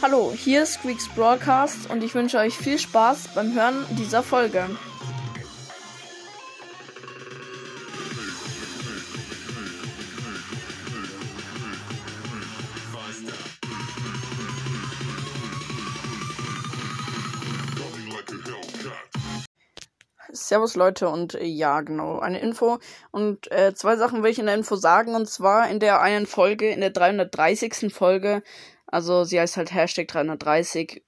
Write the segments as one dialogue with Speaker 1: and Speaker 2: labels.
Speaker 1: Hallo, hier ist Squeaks Broadcast und ich wünsche euch viel Spaß beim Hören dieser Folge. Servus Leute und äh, ja, genau, eine Info. Und äh, zwei Sachen will ich in der Info sagen. Und zwar in der einen Folge, in der 330. Folge, also sie heißt halt Hashtag 330.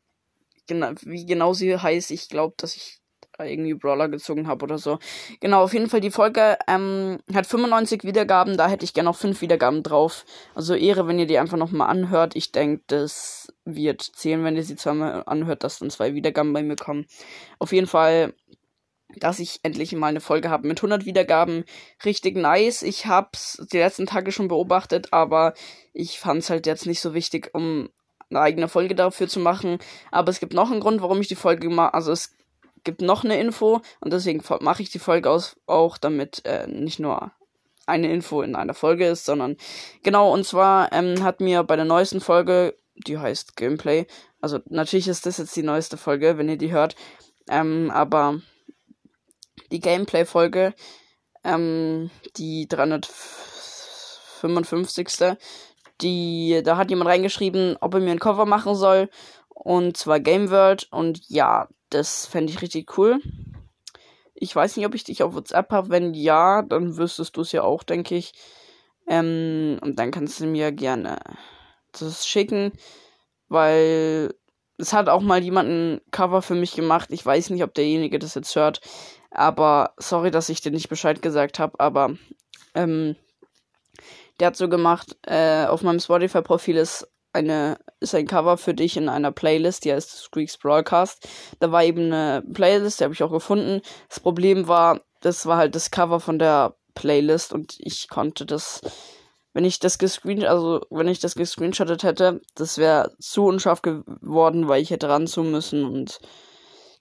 Speaker 1: Genau, wie genau sie heißt, ich glaube, dass ich da irgendwie Brawler gezogen habe oder so. Genau, auf jeden Fall die Folge ähm, hat 95 Wiedergaben, da hätte ich gerne noch 5 Wiedergaben drauf. Also Ehre, wenn ihr die einfach nochmal anhört. Ich denke, das wird zählen, wenn ihr sie zweimal anhört, dass dann zwei Wiedergaben bei mir kommen. Auf jeden Fall dass ich endlich mal eine Folge habe mit 100 Wiedergaben. Richtig nice. Ich hab's die letzten Tage schon beobachtet, aber ich fand's halt jetzt nicht so wichtig, um eine eigene Folge dafür zu machen. Aber es gibt noch einen Grund, warum ich die Folge mache. Also es gibt noch eine Info und deswegen mache ich die Folge aus, auch, damit äh, nicht nur eine Info in einer Folge ist, sondern genau, und zwar ähm, hat mir bei der neuesten Folge, die heißt Gameplay, also natürlich ist das jetzt die neueste Folge, wenn ihr die hört, ähm, aber die Gameplay-Folge, ähm, die 355. Die, da hat jemand reingeschrieben, ob er mir ein Cover machen soll. Und zwar Game World. Und ja, das fände ich richtig cool. Ich weiß nicht, ob ich dich auf WhatsApp habe. Wenn ja, dann wüsstest du es ja auch, denke ich. Ähm, und dann kannst du mir gerne das schicken, weil es hat auch mal jemand ein Cover für mich gemacht. Ich weiß nicht, ob derjenige das jetzt hört. Aber sorry, dass ich dir nicht Bescheid gesagt habe, aber ähm, der hat so gemacht, äh, auf meinem Spotify-Profil ist eine, ist ein Cover für dich in einer Playlist, die heißt Squeaks Broadcast. Da war eben eine Playlist, die habe ich auch gefunden. Das Problem war, das war halt das Cover von der Playlist und ich konnte das, wenn ich das gescreen, also wenn ich das gescreenshottet hätte, das wäre zu unscharf geworden, weil ich hätte ranzoomen müssen und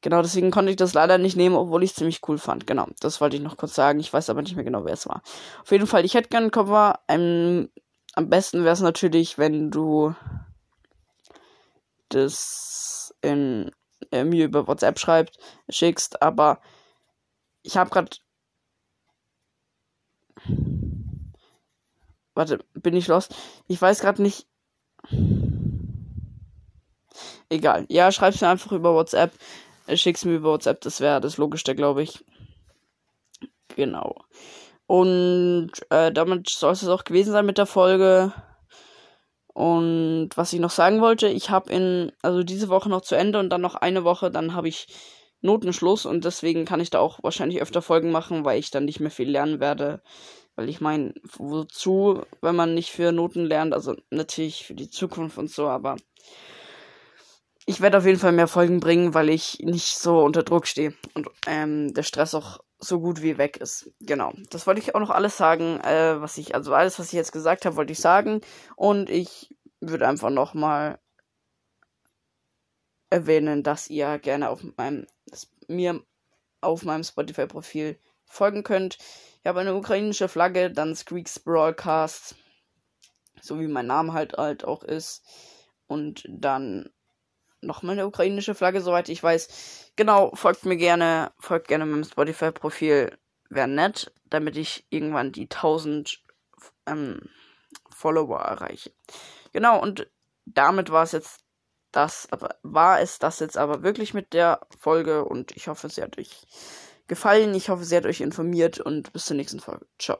Speaker 1: Genau, deswegen konnte ich das leider nicht nehmen, obwohl ich es ziemlich cool fand. Genau, das wollte ich noch kurz sagen. Ich weiß aber nicht mehr genau, wer es war. Auf jeden Fall, ich hätte gerne ein Cover. Ähm, am besten wäre es natürlich, wenn du das in, äh, mir über WhatsApp schreibt, schickst, aber ich habe gerade. Warte, bin ich los? Ich weiß gerade nicht. Egal. Ja, schreib's mir einfach über WhatsApp. Schick's mir über WhatsApp, das wäre das Logischste, glaube ich. Genau. Und äh, damit soll es auch gewesen sein mit der Folge. Und was ich noch sagen wollte, ich habe in, also diese Woche noch zu Ende und dann noch eine Woche, dann habe ich Notenschluss und deswegen kann ich da auch wahrscheinlich öfter Folgen machen, weil ich dann nicht mehr viel lernen werde. Weil ich meine, wozu, wenn man nicht für Noten lernt, also natürlich für die Zukunft und so, aber ich werde auf jeden Fall mehr Folgen bringen, weil ich nicht so unter Druck stehe und ähm, der Stress auch so gut wie weg ist. Genau. Das wollte ich auch noch alles sagen, äh, was ich, also alles, was ich jetzt gesagt habe, wollte ich sagen. Und ich würde einfach nochmal erwähnen, dass ihr gerne auf meinem, mir auf meinem Spotify-Profil folgen könnt. Ich habe eine ukrainische Flagge, dann Squeaks Broadcast, so wie mein Name halt halt auch ist. Und dann nochmal eine ukrainische Flagge, soweit ich weiß. Genau, folgt mir gerne, folgt gerne meinem Spotify-Profil, wäre nett, damit ich irgendwann die 1000 ähm, Follower erreiche. Genau, und damit war es jetzt das, aber war es das jetzt aber wirklich mit der Folge und ich hoffe, sie hat euch gefallen. Ich hoffe, sie hat euch informiert und bis zur nächsten Folge. Ciao.